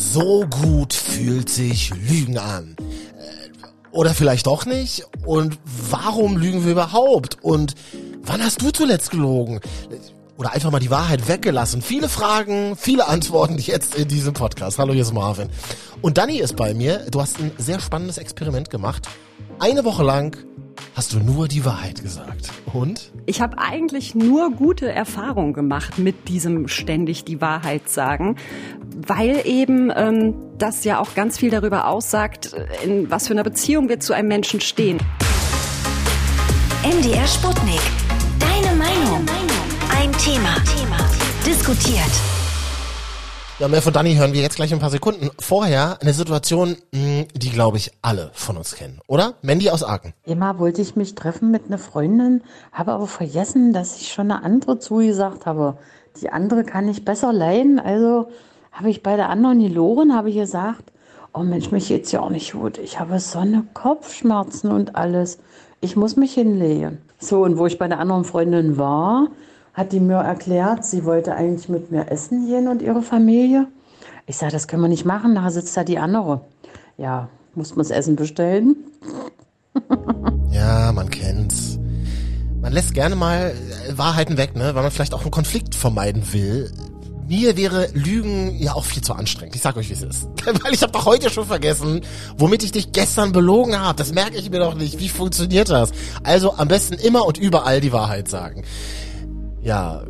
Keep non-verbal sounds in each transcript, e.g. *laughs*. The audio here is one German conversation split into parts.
So gut fühlt sich Lügen an. Äh, oder vielleicht doch nicht? Und warum lügen wir überhaupt? Und wann hast du zuletzt gelogen? Oder einfach mal die Wahrheit weggelassen? Viele Fragen, viele Antworten jetzt in diesem Podcast. Hallo, hier ist Marvin. Und Dani ist bei mir. Du hast ein sehr spannendes Experiment gemacht. Eine Woche lang hast du nur die Wahrheit gesagt. Und? Ich habe eigentlich nur gute Erfahrungen gemacht mit diesem ständig die Wahrheit sagen, weil eben ähm, das ja auch ganz viel darüber aussagt, in was für einer Beziehung wir zu einem Menschen stehen. MDR Sputnik. Deine Meinung. Ein Thema. Thema. Diskutiert. Ja, mehr von Dani hören wir jetzt gleich in ein paar Sekunden. Vorher eine Situation, hm, die, glaube ich, alle von uns kennen, oder? Mandy aus Aachen. Immer wollte ich mich treffen mit einer Freundin, habe aber vergessen, dass ich schon eine andere zugesagt habe. Die andere kann ich besser leiden, also habe ich bei der anderen gelogen, habe ich gesagt, oh Mensch, mich geht's ja auch nicht gut. Ich habe so eine Kopfschmerzen und alles. Ich muss mich hinlegen. So, und wo ich bei der anderen Freundin war, hat die mir erklärt, sie wollte eigentlich mit mir essen gehen und ihre Familie. Ich sage, das können wir nicht machen, da sitzt da die andere. Ja, muss man das Essen bestellen? *laughs* ja, man kennt's. Man lässt gerne mal äh, Wahrheiten weg, ne, weil man vielleicht auch einen Konflikt vermeiden will. Mir wäre Lügen ja auch viel zu anstrengend. Ich sag euch, wie es ist. *laughs* Weil ich habe doch heute schon vergessen, womit ich dich gestern belogen habe. Das merke ich mir doch nicht. Wie funktioniert das? Also am besten immer und überall die Wahrheit sagen. Ja,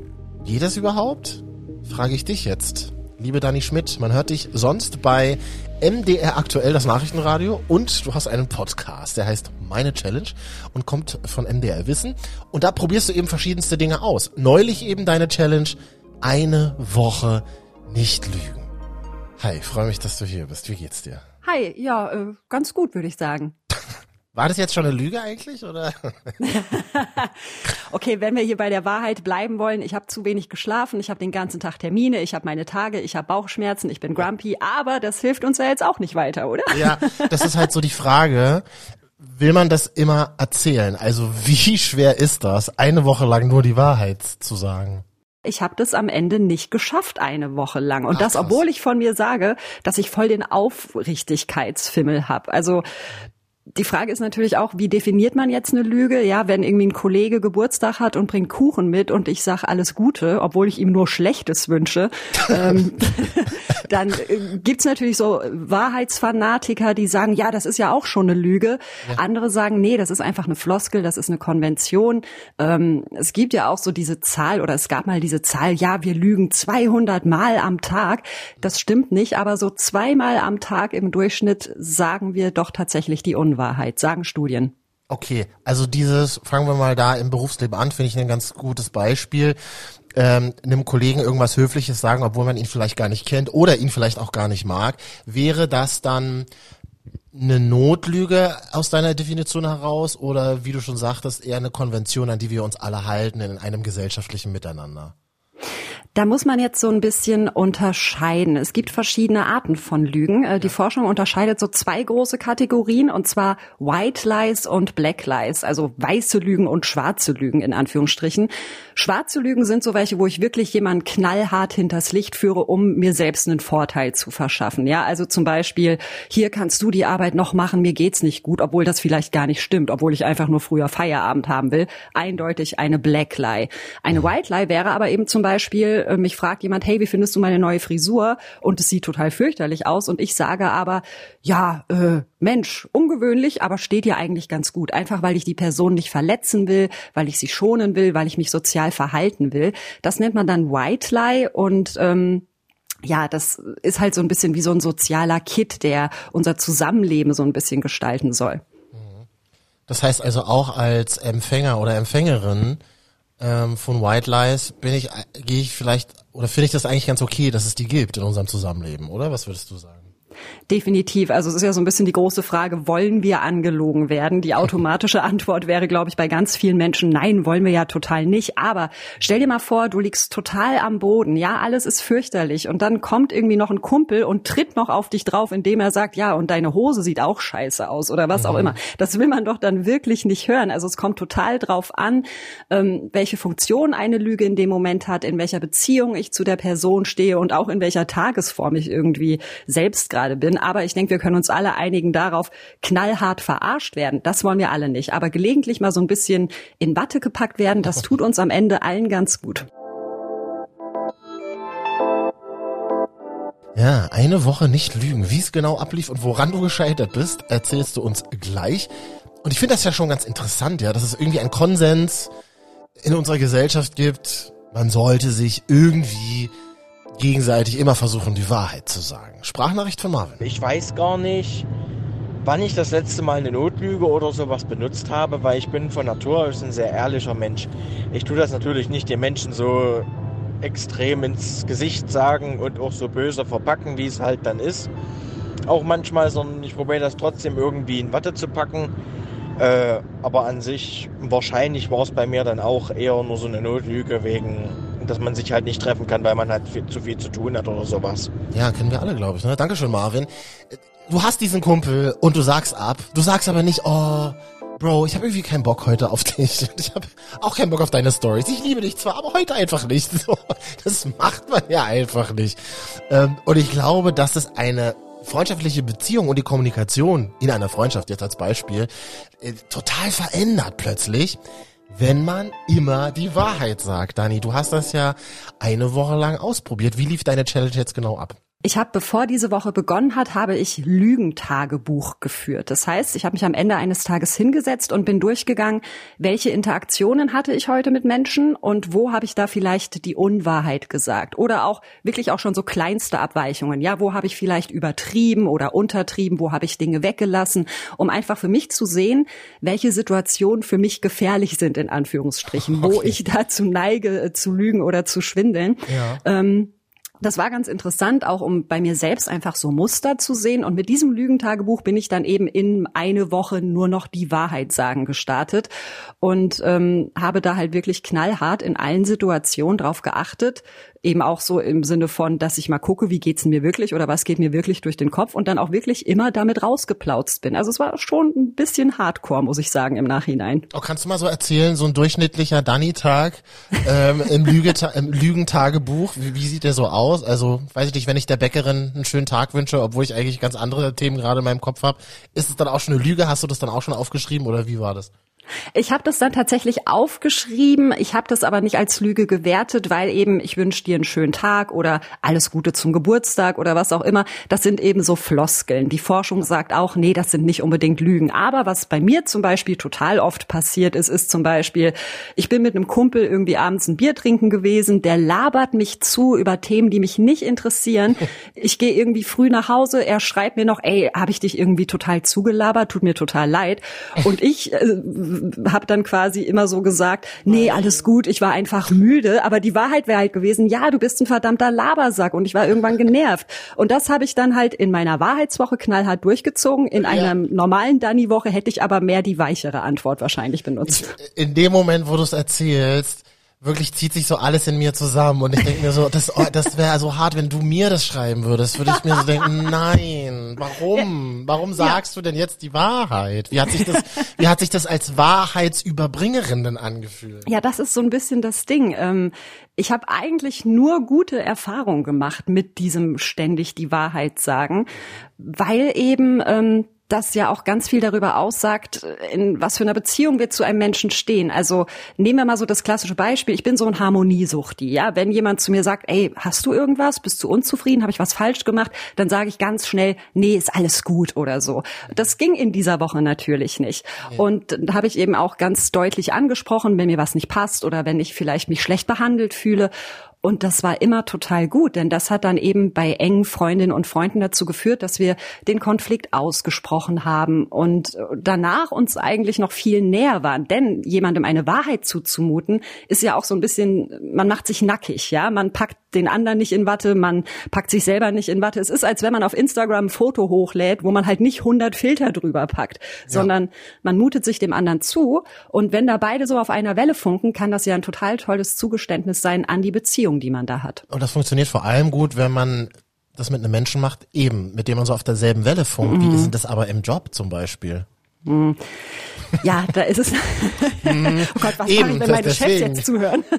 geht das überhaupt? Frage ich dich jetzt. Liebe Dani Schmidt, man hört dich sonst bei MDR aktuell, das Nachrichtenradio, und du hast einen Podcast, der heißt Meine Challenge und kommt von MDR Wissen. Und da probierst du eben verschiedenste Dinge aus. Neulich eben deine Challenge, eine Woche nicht lügen. Hi, freue mich, dass du hier bist. Wie geht's dir? Hi, ja, äh, ganz gut, würde ich sagen. War das jetzt schon eine Lüge eigentlich oder? *laughs* okay, wenn wir hier bei der Wahrheit bleiben wollen, ich habe zu wenig geschlafen, ich habe den ganzen Tag Termine, ich habe meine Tage, ich habe Bauchschmerzen, ich bin grumpy, aber das hilft uns ja jetzt auch nicht weiter, oder? Ja, das ist halt so die Frage. Will man das immer erzählen? Also wie schwer ist das, eine Woche lang nur die Wahrheit zu sagen? ich habe das am Ende nicht geschafft eine Woche lang. Und Ach, das, obwohl ich von mir sage, dass ich voll den Aufrichtigkeitsfimmel habe. Also die Frage ist natürlich auch, wie definiert man jetzt eine Lüge? Ja, wenn irgendwie ein Kollege Geburtstag hat und bringt Kuchen mit und ich sage alles Gute, obwohl ich ihm nur Schlechtes wünsche, ähm, *laughs* dann äh, gibt's natürlich so Wahrheitsfanatiker, die sagen, ja, das ist ja auch schon eine Lüge. Ja. Andere sagen, nee, das ist einfach eine Floskel, das ist eine Konvention. Ähm, es gibt ja auch so diese Zahl oder es gab mal diese Zahl, ja, wir lügen 200 Mal am Tag. Das stimmt nicht, aber so zweimal am Tag im Durchschnitt sagen wir doch tatsächlich die Unwahrheit. Unwahrheit, sagen Studien. Okay, also dieses, fangen wir mal da im Berufsleben an, finde ich ein ganz gutes Beispiel. Ähm, einem Kollegen irgendwas Höfliches sagen, obwohl man ihn vielleicht gar nicht kennt oder ihn vielleicht auch gar nicht mag, wäre das dann eine Notlüge aus deiner Definition heraus oder wie du schon sagtest, eher eine Konvention, an die wir uns alle halten in einem gesellschaftlichen Miteinander? Da muss man jetzt so ein bisschen unterscheiden. Es gibt verschiedene Arten von Lügen. Äh, die Forschung unterscheidet so zwei große Kategorien, und zwar White Lies und Black Lies, also weiße Lügen und schwarze Lügen in Anführungsstrichen. Schwarze Lügen sind so welche, wo ich wirklich jemanden knallhart hinters Licht führe, um mir selbst einen Vorteil zu verschaffen. Ja, also zum Beispiel, hier kannst du die Arbeit noch machen, mir geht's nicht gut, obwohl das vielleicht gar nicht stimmt, obwohl ich einfach nur früher Feierabend haben will. Eindeutig eine Black Lie. Eine White Lie wäre aber eben zum Beispiel, äh, mich fragt jemand, hey, wie findest du meine neue Frisur? Und es sieht total fürchterlich aus. Und ich sage aber, ja, äh, Mensch, ungewöhnlich, aber steht ja eigentlich ganz gut. Einfach weil ich die Person nicht verletzen will, weil ich sie schonen will, weil ich mich sozial verhalten will. Das nennt man dann White Lie und ähm, ja, das ist halt so ein bisschen wie so ein sozialer Kit, der unser Zusammenleben so ein bisschen gestalten soll. Das heißt also auch als Empfänger oder Empfängerin ähm, von White Lies bin ich, gehe ich vielleicht, oder finde ich das eigentlich ganz okay, dass es die gibt in unserem Zusammenleben, oder? Was würdest du sagen? Definitiv. Also es ist ja so ein bisschen die große Frage, wollen wir angelogen werden? Die automatische *laughs* Antwort wäre, glaube ich, bei ganz vielen Menschen, nein, wollen wir ja total nicht. Aber stell dir mal vor, du liegst total am Boden. Ja, alles ist fürchterlich. Und dann kommt irgendwie noch ein Kumpel und tritt noch auf dich drauf, indem er sagt, ja, und deine Hose sieht auch scheiße aus oder was auch mhm. immer. Das will man doch dann wirklich nicht hören. Also es kommt total drauf an, ähm, welche Funktion eine Lüge in dem Moment hat, in welcher Beziehung ich zu der Person stehe und auch in welcher Tagesform ich irgendwie selbst gerade bin aber ich denke, wir können uns alle einigen darauf, knallhart verarscht werden. Das wollen wir alle nicht. Aber gelegentlich mal so ein bisschen in Watte gepackt werden, das tut uns am Ende allen ganz gut. Ja, eine Woche nicht lügen. Wie es genau ablief und woran du gescheitert bist, erzählst du uns gleich. Und ich finde das ja schon ganz interessant, ja, dass es irgendwie einen Konsens in unserer Gesellschaft gibt. Man sollte sich irgendwie gegenseitig immer versuchen, die Wahrheit zu sagen. Sprachnachricht von Marvin. Ich weiß gar nicht, wann ich das letzte Mal eine Notlüge oder sowas benutzt habe, weil ich bin von Natur aus ein sehr ehrlicher Mensch. Ich tue das natürlich nicht den Menschen so extrem ins Gesicht sagen und auch so böse verpacken, wie es halt dann ist. Auch manchmal, sondern ich probiere das trotzdem irgendwie in Watte zu packen. Äh, aber an sich, wahrscheinlich war es bei mir dann auch eher nur so eine Notlüge wegen dass man sich halt nicht treffen kann, weil man halt viel, zu viel zu tun hat oder sowas. Ja, kennen wir alle, glaube ich. Ne? Dankeschön, Marvin. Du hast diesen Kumpel und du sagst ab. Du sagst aber nicht, oh, Bro, ich habe irgendwie keinen Bock heute auf *laughs* dich. Ich habe auch keinen Bock auf deine Stories. Ich liebe dich zwar, aber heute einfach nicht. *laughs* Das macht man ja einfach nicht. Ähm, und ich glaube, dass es eine freundschaftliche Beziehung und die Kommunikation in einer Freundschaft jetzt als Beispiel äh, total verändert plötzlich, wenn man immer die Wahrheit sagt. Dani, du hast das ja eine Woche lang ausprobiert. Wie lief deine Challenge jetzt genau ab? Ich habe, bevor diese Woche begonnen hat, habe ich Lügentagebuch geführt. Das heißt, ich habe mich am Ende eines Tages hingesetzt und bin durchgegangen, welche Interaktionen hatte ich heute mit Menschen und wo habe ich da vielleicht die Unwahrheit gesagt oder auch wirklich auch schon so kleinste Abweichungen. Ja, wo habe ich vielleicht übertrieben oder untertrieben, wo habe ich Dinge weggelassen, um einfach für mich zu sehen, welche Situationen für mich gefährlich sind in Anführungsstrichen, okay. wo ich dazu neige äh, zu lügen oder zu schwindeln. Ja. Ähm, das war ganz interessant, auch um bei mir selbst einfach so Muster zu sehen. Und mit diesem Lügentagebuch bin ich dann eben in eine Woche nur noch die Wahrheit sagen gestartet und ähm, habe da halt wirklich knallhart in allen Situationen drauf geachtet, eben auch so im Sinne von, dass ich mal gucke, wie geht's mir wirklich oder was geht mir wirklich durch den Kopf und dann auch wirklich immer damit rausgeplautzt bin. Also es war schon ein bisschen Hardcore, muss ich sagen, im Nachhinein. Oh, kannst du mal so erzählen, so ein durchschnittlicher Danny-Tag ähm, im, Lügeta *laughs* im Lügentagebuch, wie, wie sieht der so aus? Also, weiß ich nicht, wenn ich der Bäckerin einen schönen Tag wünsche, obwohl ich eigentlich ganz andere Themen gerade in meinem Kopf habe, ist es dann auch schon eine Lüge? Hast du das dann auch schon aufgeschrieben oder wie war das? Ich habe das dann tatsächlich aufgeschrieben. Ich habe das aber nicht als Lüge gewertet, weil eben ich wünsche dir einen schönen Tag oder alles Gute zum Geburtstag oder was auch immer. Das sind eben so Floskeln. Die Forschung sagt auch, nee, das sind nicht unbedingt Lügen. Aber was bei mir zum Beispiel total oft passiert ist, ist zum Beispiel, ich bin mit einem Kumpel irgendwie abends ein Bier trinken gewesen, der labert mich zu über Themen, die mich nicht interessieren. *laughs* Ich gehe irgendwie früh nach Hause, er schreibt mir noch, ey, habe ich dich irgendwie total zugelabert, tut mir total leid. Und ich äh, habe dann quasi immer so gesagt, nee, alles gut, ich war einfach müde. Aber die Wahrheit wäre halt gewesen, ja, du bist ein verdammter Labersack. Und ich war irgendwann genervt. Und das habe ich dann halt in meiner Wahrheitswoche knallhart durchgezogen. In ja. einer normalen Danny-Woche hätte ich aber mehr die weichere Antwort wahrscheinlich benutzt. In dem Moment, wo du es erzählst, wirklich zieht sich so alles in mir zusammen und ich denke mir so, das, oh, das wäre so hart, wenn du mir das schreiben würdest, würde ich mir so denken, *laughs* nein, warum? Warum sagst ja. du denn jetzt die Wahrheit? Wie hat sich das, wie hat sich das als Wahrheitsüberbringerin denn angefühlt? Ja, das ist so ein bisschen das Ding. Ähm, ich habe eigentlich nur gute Erfahrungen gemacht mit diesem ständig die Wahrheit sagen, weil eben ähm, das ja auch ganz viel darüber aussagt, in was für einer Beziehung wir zu einem Menschen stehen. Also nehmen wir mal so das klassische Beispiel. Ich bin so ein Harmoniesuchti. Ja, wenn jemand zu mir sagt, ey, hast du irgendwas? Bist du unzufrieden? Habe ich was falsch gemacht? Dann sage ich ganz schnell, nee, ist alles gut oder so. Das ging in dieser Woche natürlich nicht. Ja. Und da habe ich eben auch ganz deutlich angesprochen, wenn mir was nicht passt oder wenn ich vielleicht mich schlecht behandelt fühle. Und das war immer total gut, denn das hat dann eben bei engen Freundinnen und Freunden dazu geführt, dass wir den Konflikt ausgesprochen haben und danach uns eigentlich noch viel näher waren. Denn jemandem eine Wahrheit zuzumuten, ist ja auch so ein bisschen, man macht sich nackig, ja, man packt den anderen nicht in Watte, man packt sich selber nicht in Watte. Es ist, als wenn man auf Instagram ein Foto hochlädt, wo man halt nicht 100 Filter drüber packt, sondern man mutet sich dem anderen zu. Und wenn da beide so auf einer Welle funken, kann das ja ein total tolles Zugeständnis sein an die Beziehung, die man da hat. Und das funktioniert vor allem gut, wenn man das mit einem Menschen macht, eben, mit dem man so auf derselben Welle funkt. Wie ist denn das aber im Job zum Beispiel? Ja, da ist es. *laughs* *laughs* oh Gott, was Eben, mache ich, wenn meine das- Chefs deswegen. jetzt zuhören? *laughs*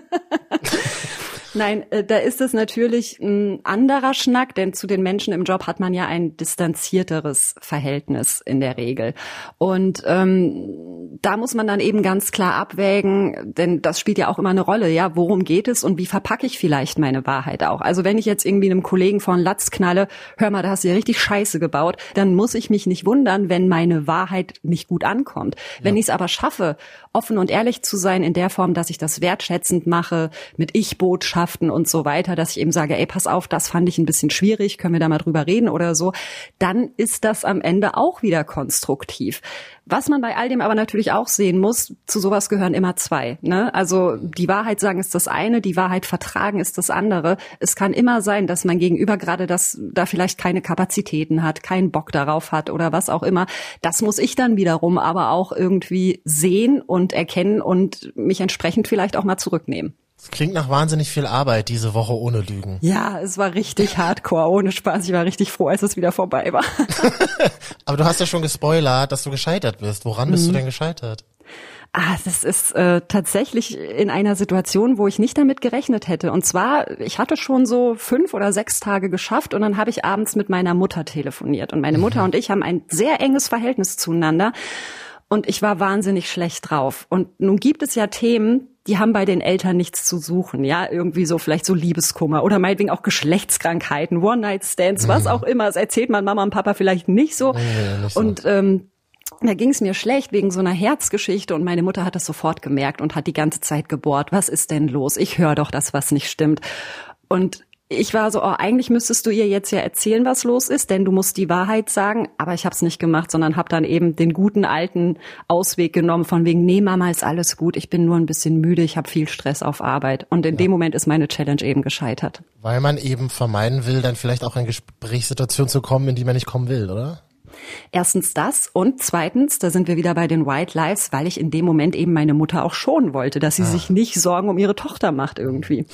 Nein, äh, da ist es natürlich ein anderer Schnack, denn zu den Menschen im Job hat man ja ein distanzierteres Verhältnis in der Regel. Und ähm, da muss man dann eben ganz klar abwägen, denn das spielt ja auch immer eine Rolle, ja, worum geht es und wie verpacke ich vielleicht meine Wahrheit auch. Also wenn ich jetzt irgendwie einem Kollegen von Latz knalle, hör mal, da hast du ja richtig Scheiße gebaut, dann muss ich mich nicht wundern, wenn meine Wahrheit nicht gut ankommt. Wenn ich es aber schaffe, offen und ehrlich zu sein in der Form, dass ich das wertschätzend mache, mit Ich-Botschaften und so weiter, dass ich eben sage, ey, pass auf, das fand ich ein bisschen schwierig, können wir da mal drüber reden oder so, dann ist das am Ende auch wieder konstruktiv. Was man bei all dem aber natürlich auch sehen muss, zu sowas gehören immer zwei. Ne? Also die Wahrheit sagen ist das eine, die Wahrheit vertragen ist das andere. Es kann immer sein, dass man gegenüber gerade das da vielleicht keine Kapazitäten hat, keinen Bock darauf hat oder was auch immer. Das muss ich dann wiederum aber auch irgendwie sehen und erkennen und mich entsprechend vielleicht auch mal zurücknehmen. Das klingt nach wahnsinnig viel Arbeit diese Woche ohne Lügen. Ja, es war richtig hardcore, ohne Spaß. Ich war richtig froh, als es wieder vorbei war. *laughs* Aber du hast ja schon gespoilert, dass du gescheitert bist. Woran bist du denn gescheitert? Ah, das ist äh, tatsächlich in einer Situation, wo ich nicht damit gerechnet hätte. Und zwar, ich hatte schon so fünf oder sechs Tage geschafft und dann habe ich abends mit meiner Mutter telefoniert. Und meine Mutter und ich haben ein sehr enges Verhältnis zueinander. Und ich war wahnsinnig schlecht drauf. Und nun gibt es ja Themen, die haben bei den Eltern nichts zu suchen, ja, irgendwie so vielleicht so Liebeskummer oder meinetwegen auch Geschlechtskrankheiten, One-Night-Stands, was auch immer. Das erzählt man Mama und Papa vielleicht nicht so. nicht so. Und ähm, da ging es mir schlecht wegen so einer Herzgeschichte und meine Mutter hat das sofort gemerkt und hat die ganze Zeit gebohrt. Was ist denn los? Ich höre doch das, was nicht stimmt. Und ich war so, oh, eigentlich müsstest du ihr jetzt ja erzählen, was los ist, denn du musst die Wahrheit sagen. Aber ich habe es nicht gemacht, sondern habe dann eben den guten alten Ausweg genommen von wegen, nee, Mama, ist alles gut. Ich bin nur ein bisschen müde. Ich habe viel Stress auf Arbeit. Und in dem Moment ist meine Challenge eben gescheitert. Weil man eben vermeiden will, dann vielleicht auch in Gesprächssituationen zu kommen, in die man nicht kommen will, oder? Erstens das und zweitens, da sind wir wieder bei den White Lives, weil ich in dem Moment eben meine Mutter auch schonen wollte, dass sie sich nicht Sorgen um ihre Tochter macht irgendwie.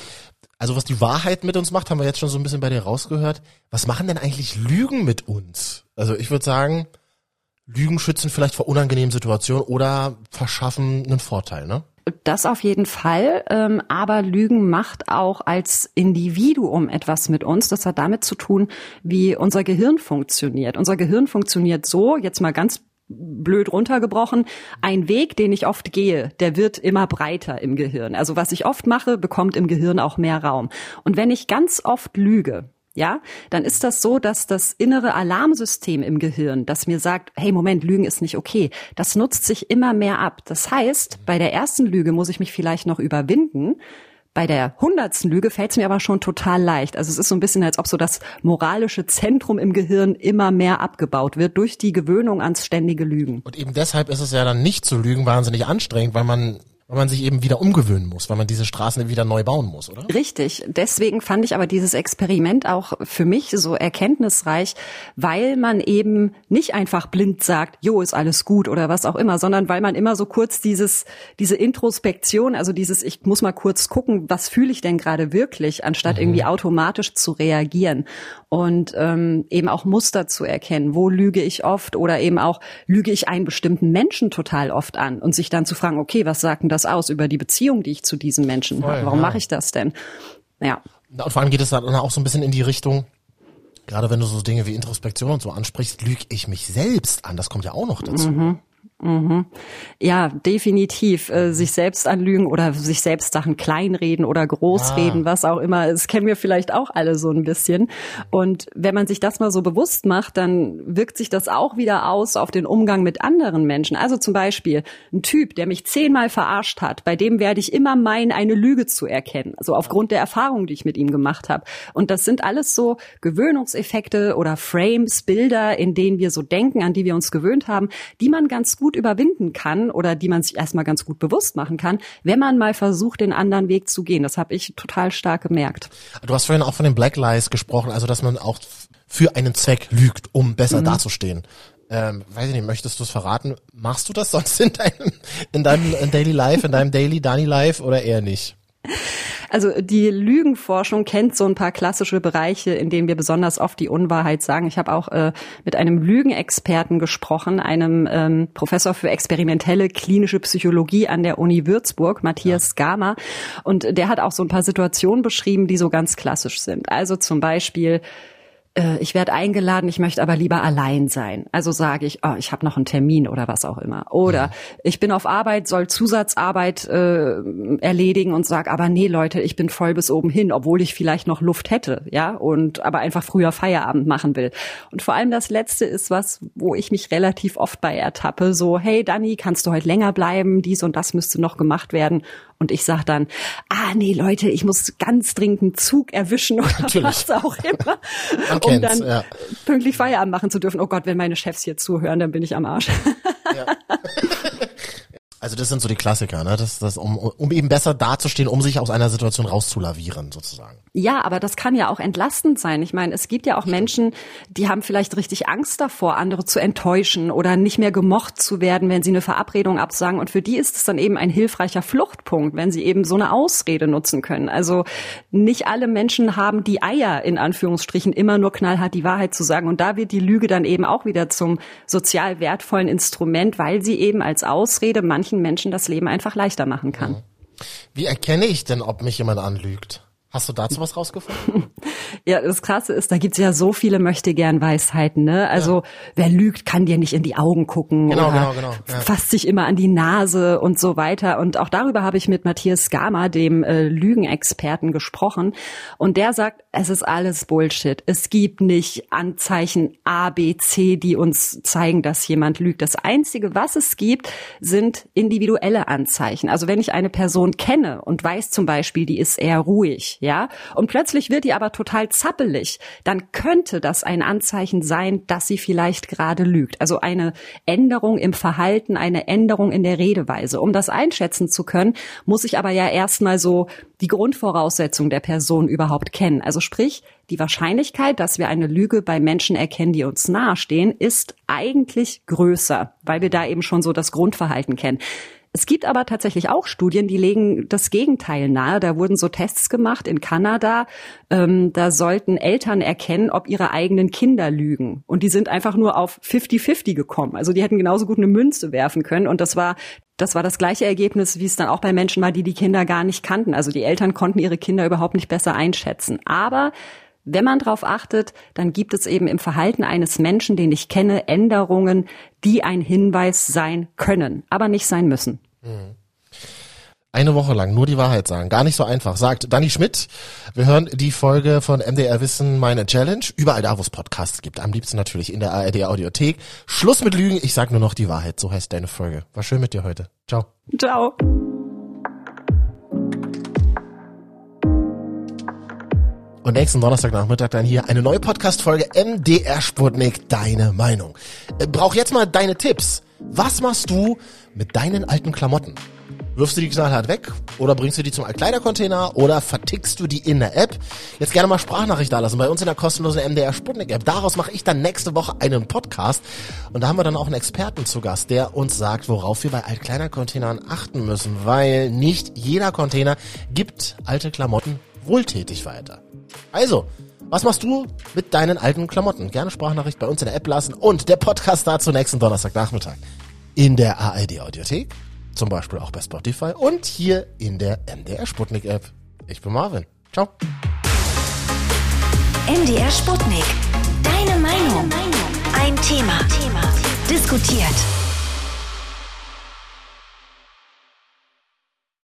Also was die Wahrheit mit uns macht, haben wir jetzt schon so ein bisschen bei dir rausgehört. Was machen denn eigentlich Lügen mit uns? Also ich würde sagen, Lügen schützen vielleicht vor unangenehmen Situationen oder verschaffen einen Vorteil, ne? Das auf jeden Fall, ähm, aber Lügen macht auch als Individuum etwas mit uns. Das hat damit zu tun, wie unser Gehirn funktioniert. Unser Gehirn funktioniert so, jetzt mal ganz blöd runtergebrochen, ein Weg, den ich oft gehe, der wird immer breiter im Gehirn. Also was ich oft mache, bekommt im Gehirn auch mehr Raum. Und wenn ich ganz oft lüge, ja, dann ist das so, dass das innere Alarmsystem im Gehirn, das mir sagt, hey, Moment, Lügen ist nicht okay, das nutzt sich immer mehr ab. Das heißt, bei der ersten Lüge muss ich mich vielleicht noch überwinden. Bei der hundertsten Lüge fällt es mir aber schon total leicht. Also es ist so ein bisschen, als ob so das moralische Zentrum im Gehirn immer mehr abgebaut wird durch die Gewöhnung ans ständige Lügen. Und eben deshalb ist es ja dann nicht zu lügen wahnsinnig anstrengend, weil man, weil man sich eben wieder umgewöhnen muss, weil man diese Straßen wieder neu bauen muss, oder? Richtig. Deswegen fand ich aber dieses Experiment auch für mich so erkenntnisreich, weil man eben nicht einfach blind sagt, jo, ist alles gut oder was auch immer, sondern weil man immer so kurz dieses, diese Introspektion, also dieses, ich muss mal kurz gucken, was fühle ich denn gerade wirklich, anstatt irgendwie automatisch zu reagieren und ähm, eben auch Muster zu erkennen, wo lüge ich oft oder eben auch lüge ich einen bestimmten Menschen total oft an und sich dann zu fragen, okay, was sagt denn das aus über die Beziehung, die ich zu diesem Menschen Voll, habe? Warum ja. mache ich das denn? Ja. Und vor allem geht es dann auch so ein bisschen in die Richtung, gerade wenn du so Dinge wie Introspektion und so ansprichst, lüge ich mich selbst an. Das kommt ja auch noch dazu. Ja, definitiv. Äh, sich selbst anlügen oder sich selbst Sachen kleinreden oder großreden, was auch immer. Das kennen wir vielleicht auch alle so ein bisschen. Und wenn man sich das mal so bewusst macht, dann wirkt sich das auch wieder aus auf den Umgang mit anderen Menschen. Also zum Beispiel ein Typ, der mich zehnmal verarscht hat, bei dem werde ich immer meinen, eine Lüge zu erkennen. Also aufgrund der Erfahrung, die ich mit ihm gemacht habe. Und das sind alles so Gewöhnungseffekte oder Frames, Bilder, in denen wir so denken, an die wir uns gewöhnt haben, die man ganz gut gut überwinden kann oder die man sich erstmal ganz gut bewusst machen kann, wenn man mal versucht, den anderen Weg zu gehen. Das habe ich total stark gemerkt. Du hast vorhin auch von den Black Lies gesprochen, also dass man auch für einen Zweck lügt, um besser mhm. dazustehen. Ähm, weiß ich nicht, möchtest du es verraten? Machst du das sonst in deinem, in deinem in Daily Life, in deinem Daily Dani Life oder eher nicht? Also die Lügenforschung kennt so ein paar klassische Bereiche, in denen wir besonders oft die Unwahrheit sagen. Ich habe auch äh, mit einem Lügenexperten gesprochen, einem ähm, Professor für experimentelle klinische Psychologie an der Uni Würzburg, Matthias ja. Gama. Und der hat auch so ein paar Situationen beschrieben, die so ganz klassisch sind. Also zum Beispiel äh, ich werde eingeladen, ich möchte aber lieber allein sein. Also sage ich, oh, ich habe noch einen Termin oder was auch immer. Oder ich bin auf Arbeit, soll Zusatzarbeit äh, erledigen und sag, aber nee, Leute, ich bin voll bis oben hin, obwohl ich vielleicht noch Luft hätte, ja, und aber einfach früher Feierabend machen will. Und vor allem das Letzte ist was, wo ich mich relativ oft bei ertappe, so, hey Dani, kannst du heute länger bleiben? Dies und das müsste noch gemacht werden. Und ich sag dann, ah nee, Leute, ich muss ganz dringend einen Zug erwischen oder Natürlich. was auch immer, *laughs* um dann ja. pünktlich Feierabend machen zu dürfen. Oh Gott, wenn meine Chefs hier zuhören, dann bin ich am Arsch. Ja. *laughs* Also das sind so die Klassiker, ne? Das, das, um, um eben besser dazustehen, um sich aus einer Situation rauszulavieren, sozusagen. Ja, aber das kann ja auch entlastend sein. Ich meine, es gibt ja auch Menschen, die haben vielleicht richtig Angst davor, andere zu enttäuschen oder nicht mehr gemocht zu werden, wenn sie eine Verabredung absagen. Und für die ist es dann eben ein hilfreicher Fluchtpunkt, wenn sie eben so eine Ausrede nutzen können. Also nicht alle Menschen haben die Eier, in Anführungsstrichen, immer nur knallhart die Wahrheit zu sagen. Und da wird die Lüge dann eben auch wieder zum sozial wertvollen Instrument, weil sie eben als Ausrede manchen manchen Menschen das Leben einfach leichter machen kann. Mhm. Wie erkenne ich denn, ob mich jemand anlügt? Hast du dazu was rausgefunden? *laughs* ja, das Krasse ist, da gibt's ja so viele möchte gern Weisheiten. Ne? Also ja. wer lügt, kann dir nicht in die Augen gucken genau, oder genau, genau, ja. fasst sich immer an die Nase und so weiter. Und auch darüber habe ich mit Matthias Gama, dem äh, Lügenexperten, gesprochen. Und der sagt, es ist alles Bullshit. Es gibt nicht Anzeichen A, B, C, die uns zeigen, dass jemand lügt. Das Einzige, was es gibt, sind individuelle Anzeichen. Also wenn ich eine Person kenne und weiß zum Beispiel, die ist eher ruhig, ja, und plötzlich wird die aber total zappelig, dann könnte das ein Anzeichen sein, dass sie vielleicht gerade lügt. Also eine Änderung im Verhalten, eine Änderung in der Redeweise. Um das einschätzen zu können, muss ich aber ja erstmal so die Grundvoraussetzung der Person überhaupt kennen. Also sprich, die Wahrscheinlichkeit, dass wir eine Lüge bei Menschen erkennen, die uns nahestehen, ist eigentlich größer, weil wir da eben schon so das Grundverhalten kennen. Es gibt aber tatsächlich auch Studien, die legen das Gegenteil nahe. Da wurden so Tests gemacht in Kanada. Ähm, da sollten Eltern erkennen, ob ihre eigenen Kinder lügen. Und die sind einfach nur auf 50-50 gekommen. Also die hätten genauso gut eine Münze werfen können. Und das war das war das gleiche Ergebnis, wie es dann auch bei Menschen war, die die Kinder gar nicht kannten. Also die Eltern konnten ihre Kinder überhaupt nicht besser einschätzen. Aber wenn man darauf achtet, dann gibt es eben im Verhalten eines Menschen, den ich kenne, Änderungen, die ein Hinweis sein können, aber nicht sein müssen. Eine Woche lang nur die Wahrheit sagen. Gar nicht so einfach. Sagt Danny Schmidt. Wir hören die Folge von MDR Wissen, meine Challenge. Überall da, wo es Podcasts gibt. Am liebsten natürlich in der ARD Audiothek. Schluss mit Lügen. Ich sag nur noch die Wahrheit. So heißt deine Folge. War schön mit dir heute. Ciao. Ciao. Und nächsten Donnerstagnachmittag dann hier eine neue Podcast-Folge MDR Sputnik, deine Meinung. Äh, brauch jetzt mal deine Tipps. Was machst du mit deinen alten Klamotten? Wirfst du die knallhart weg oder bringst du die zum Altkleidercontainer oder vertickst du die in der App? Jetzt gerne mal Sprachnachricht da lassen bei uns in der kostenlosen MDR Sputnik App. Daraus mache ich dann nächste Woche einen Podcast und da haben wir dann auch einen Experten zu Gast, der uns sagt, worauf wir bei Altkleidercontainern achten müssen, weil nicht jeder Container gibt alte Klamotten wohltätig weiter. Also, was machst du mit deinen alten Klamotten? Gerne Sprachnachricht bei uns in der App lassen und der Podcast dazu nächsten Donnerstagnachmittag in der ARD Audiothek, zum Beispiel auch bei Spotify und hier in der MDR Sputnik App. Ich bin Marvin. Ciao. MDR Sputnik. Deine Meinung. Ein Thema. Thema. Diskutiert.